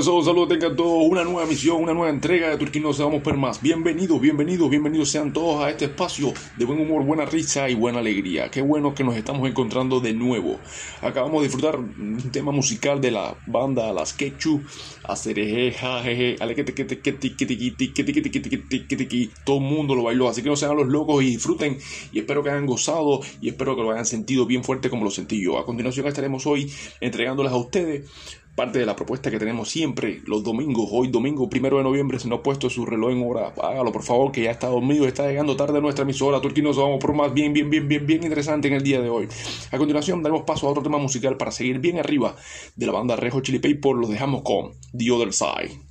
Y un saludo tengan todos, una nueva misión, una nueva entrega de Turquía No Vamos Per Más. Bienvenidos, bienvenidos, bienvenidos sean todos a este espacio de buen humor, buena risa y buena alegría. Qué bueno que nos estamos encontrando de nuevo. Acabamos de disfrutar un tema musical de la banda Las Quechu, Acereje, Jajeje, todo el mundo lo bailó, así que no sean los locos y disfruten y espero que hayan gozado y espero que lo hayan sentido bien fuerte como lo sentí yo. A continuación estaremos hoy entregándoles a ustedes parte de la propuesta que tenemos siempre los domingos. Hoy domingo primero de noviembre se nos ha puesto su reloj en hora. Hágalo por favor que ya está dormido, está llegando tarde nuestra emisora. Turquía nos vamos por más bien, bien, bien, bien, bien interesante en el día de hoy. A continuación daremos paso a otro tema musical para seguir bien arriba de la banda Rejo Chili Paper. Lo dejamos con The Other Side.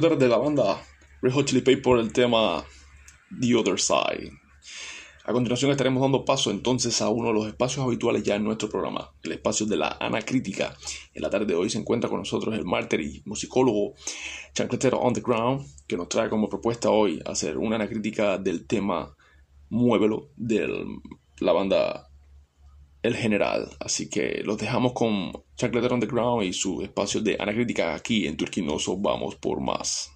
De la banda Red Hot Chili por el tema The Other Side. A continuación estaremos dando paso entonces a uno de los espacios habituales ya en nuestro programa, el espacio de la anacrítica. En la tarde de hoy se encuentra con nosotros el mártir y musicólogo Chancletero on the Ground, que nos trae como propuesta hoy hacer una anacrítica del tema Muévelo de la banda El General. Así que los dejamos con Chancletero on the Ground y su espacio de anacrítica aquí en Turquinoso. Vamos por más.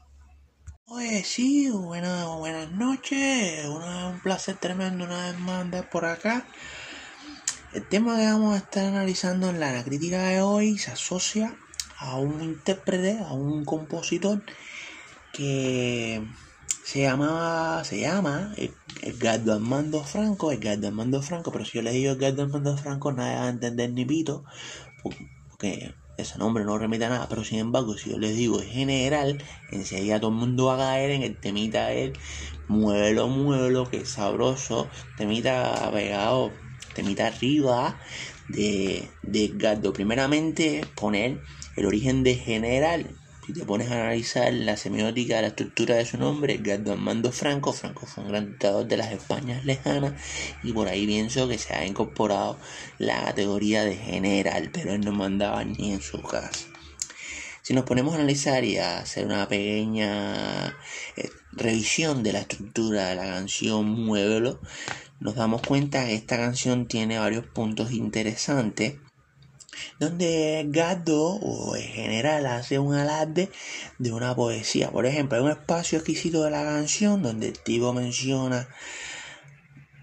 Oye, sí, buenas, buenas noches. un placer tremendo una vez más andar por acá. El tema que vamos a estar analizando en la crítica de hoy se asocia a un intérprete, a un compositor que se llamaba, se llama Edgardo Armando Franco, Edgardo Armando Franco, pero si yo le digo Edgardo Armando Franco, nadie va a entender ni pito, porque ese nombre no remite a nada, pero sin embargo, si yo les digo en general, enseguida todo el mundo va a caer en el temita de él, muévelo, muévelo, que sabroso, temita pegado, temita arriba de, de Edgardo. Primeramente, poner el origen de general, si te pones a analizar la semiótica, la estructura de su nombre, Edgardo Armando Franco, Franco fue un gran dictador de las Españas lejanas y por ahí pienso que se ha incorporado la categoría de general, pero él no mandaba ni en su casa. Si nos ponemos a analizar y a hacer una pequeña eh, revisión de la estructura de la canción Muévelo, nos damos cuenta que esta canción tiene varios puntos interesantes donde Gado o en general hace un alarde de una poesía. Por ejemplo, hay un espacio exquisito de la canción donde el tipo menciona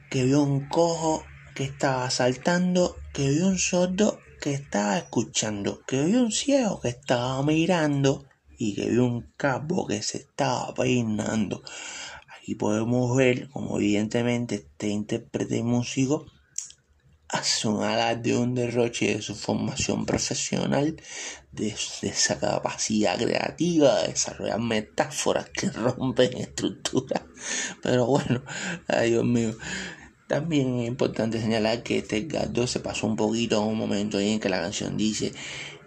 que vio un cojo que estaba saltando, que vio un sordo que estaba escuchando, que vio un ciego que estaba mirando y que vio un cabo que se estaba peinando. Aquí podemos ver como evidentemente este intérprete músico un alarde, un derroche de su formación profesional, de, esa capacidad creativa de desarrollar metáforas que rompen estructuras. Pero bueno, ay Dios mío. También es importante señalar que este gato se pasó un poquito en un momento en que la canción dice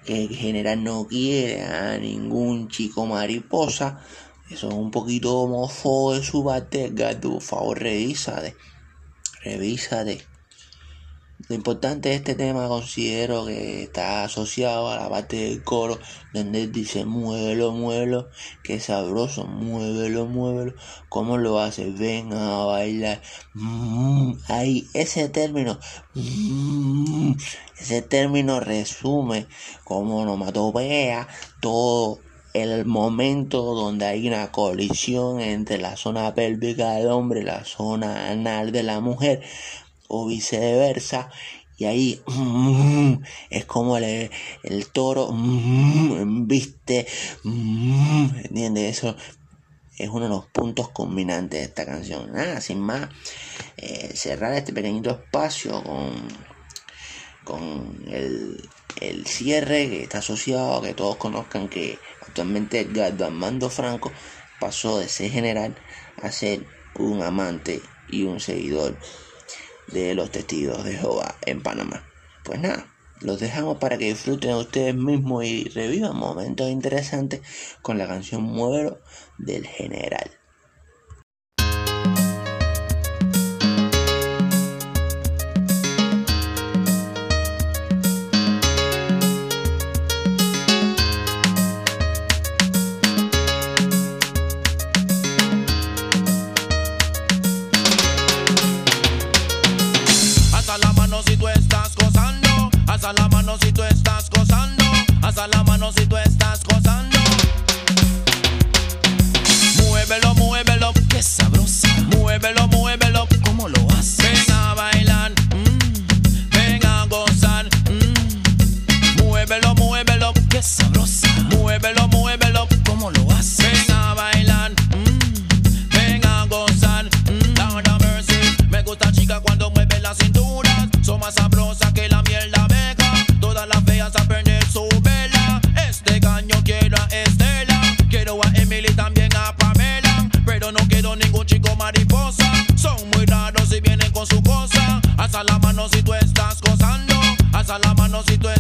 que en general no quiere a ningún chico mariposa. Eso es un poquito homófobo de su parte, gato. Por favor, revísate. Revísate. Lo importante de este tema considero que está asociado a la parte del coro donde él dice muévelo, muévelo, que sabroso, muévelo, muévelo, ¿cómo lo hace? Ven a bailar. Mm, ahí, ese término, mm, ese término resume como onomatopea todo el momento donde hay una colisión entre la zona pélvica del hombre y la zona anal de la mujer o viceversa. Y ahí es como el, el toro viste, mm, ¿entiendes? Eso es uno de los puntos combinantes de esta canción. Nada, sin más, eh, cerrar este pequeñito espacio con, con el, el cierre que está asociado que todos conozcan que actualmente Edgardo Armando Franco pasó de ser general a ser un amante y un seguidor de los testigos de Jehová en Panamá. Pues nada, los dejamos para que disfruten ustedes mismos y revivan momentos interesantes con la canción Muero del General. Mano si tú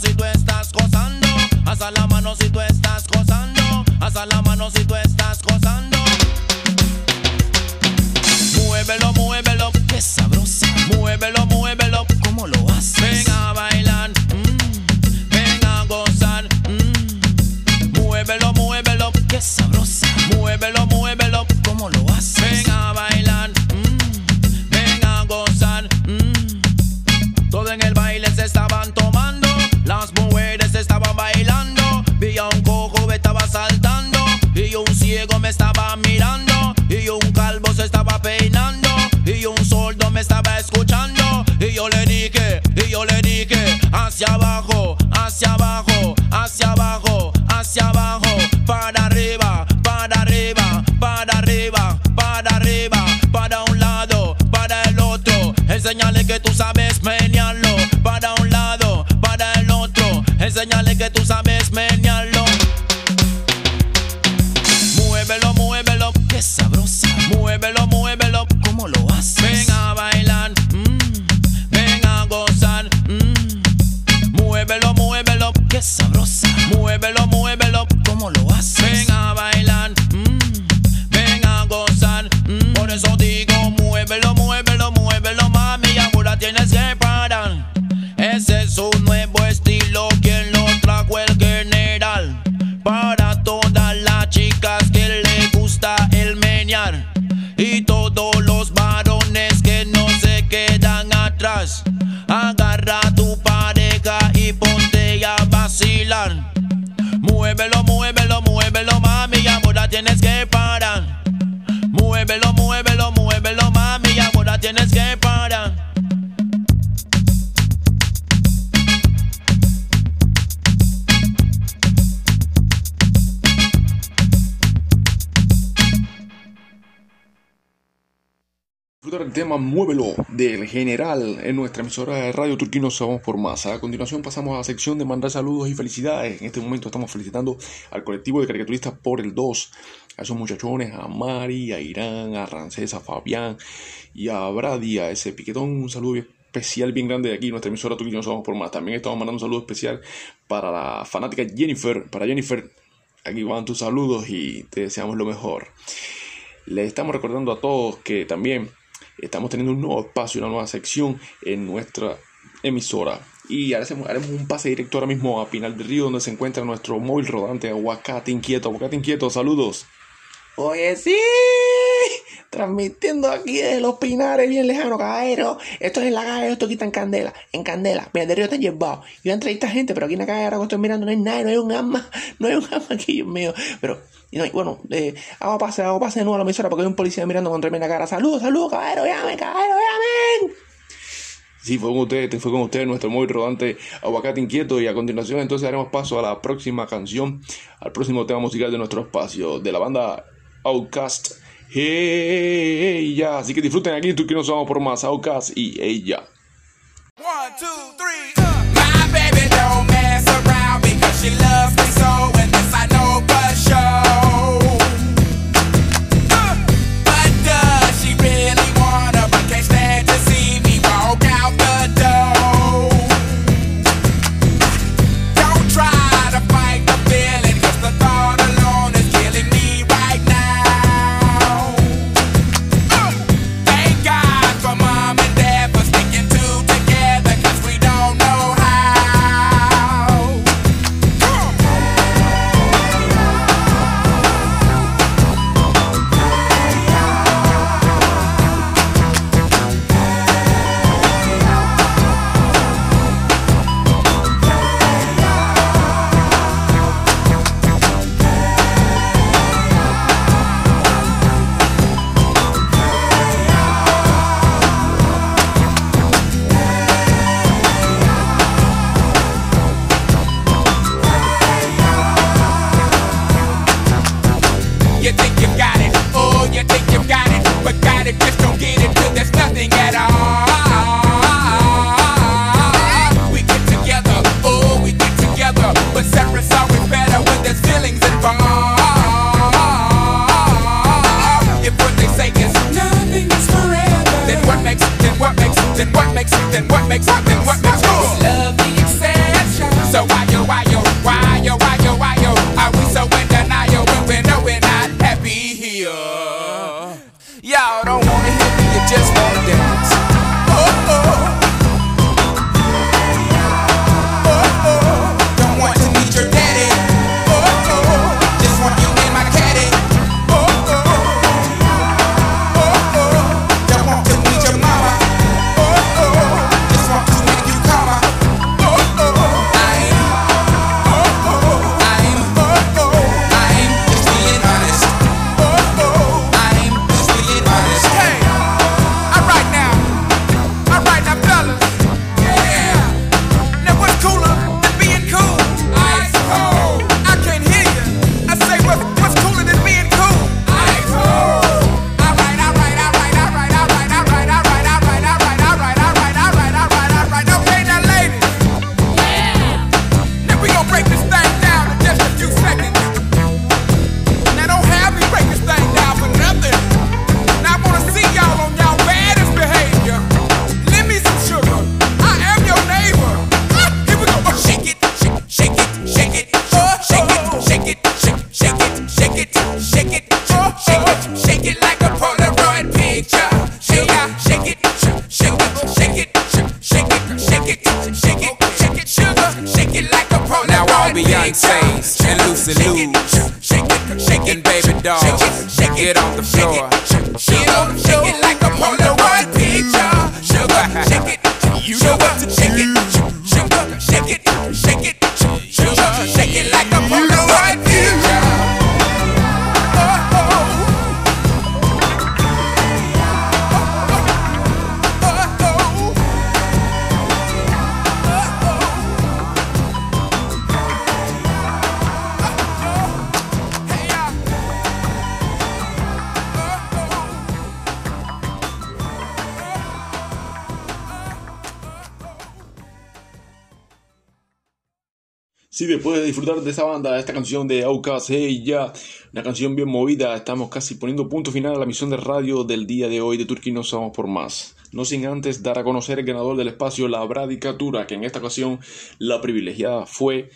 si tú estás gozando. Hasta la mano si tú estás Muévelo, muévelo, muévelo, mami. Tema Muévelo del General en nuestra emisora de Radio Turquino Somos por Más. A continuación pasamos a la sección de mandar saludos y felicidades. En este momento estamos felicitando al colectivo de caricaturistas por el 2. A esos muchachones, a Mari, a Irán, a Rancés, a Fabián y a Brady, a ese piquetón. Un saludo especial bien grande de aquí, nuestra emisora Turquino Somos por Más. También estamos mandando un saludo especial para la fanática Jennifer. Para Jennifer, aquí van tus saludos y te deseamos lo mejor. Le estamos recordando a todos que también estamos teniendo un nuevo espacio, una nueva sección en nuestra emisora. Y haremos, haremos un pase directo ahora mismo a Pinal del Río, donde se encuentra nuestro móvil rodante Aguacate Inquieto. Aguacate Inquieto, saludos. Oye, sí, transmitiendo aquí de los Pinares, bien lejano, caballero. Esto es en la calle, esto está en Candela, en Candela. Mira, de Río están llevados. Yo entrevisté a gente, pero aquí en la calle ahora que estoy mirando no hay nada, no hay un alma, no hay un alma aquí, Dios mío. Pero, y no, y bueno, eh, hago pase, hago pase de nuevo a la emisora porque hay un policía mirando con tremenda cara. Saludos, saludos, caballero, llamen, caballero, llamen. Sí, fue con ustedes, fue con ustedes nuestro móvil rodante Aguacate Inquieto. Y a continuación, entonces, haremos paso a la próxima canción, al próximo tema musical de nuestro espacio, de la banda Outcast. Ya. Así que disfruten aquí, tú que nos vamos por más Outcast y ella. One, two, three, Sí, después de disfrutar de esa banda, esta canción de Outkast, hey ya, una canción bien movida, estamos casi poniendo punto final a la misión de radio del día de hoy de Turquía No Somos por Más. No sin antes dar a conocer el ganador del espacio, la Bradicatura, que en esta ocasión la privilegiada fue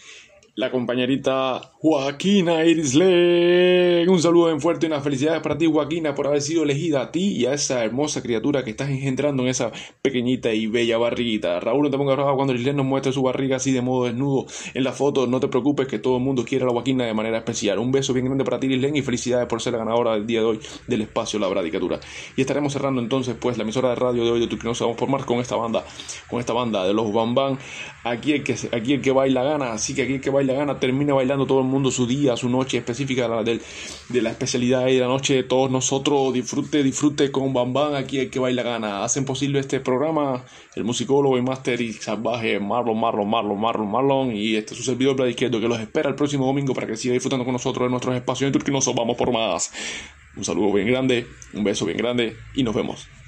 la compañerita Joaquina Irisle. Un saludo bien fuerte y unas felicidades para ti, Joaquina, por haber sido elegida a ti y a esa hermosa criatura que estás engendrando en esa pequeñita y bella barriguita. Raúl, no te pongas bravo cuando Irisle nos muestre su barriga así de modo desnudo en la foto. No te preocupes que todo el mundo quiere a la Joaquina de manera especial. Un beso bien grande para ti, Irisle, y felicidades por ser la ganadora del día de hoy del espacio La Bradicatura. Y estaremos cerrando entonces pues la emisora de radio de hoy de tu que nos vamos por más con esta banda, con esta banda de los Bam Bam. Aquí el que, aquí el que baila gana, así que aquí el que baila gana termina bailando todo el mundo su día, su noche específica de de la especialidad y de la noche de todos nosotros. Disfrute, disfrute con Bam Bam, aquí el que baila gana. Hacen posible este programa el musicólogo y máster y salvaje Marlon, Marlon, Marlon, Marlon, Marlon y este es su servidor Brad Izquierdo que los espera el próximo domingo para que siga disfrutando con nosotros de nuestros espacios en Turquía. Nos vamos por más. Un saludo bien grande, un beso bien grande y nos vemos.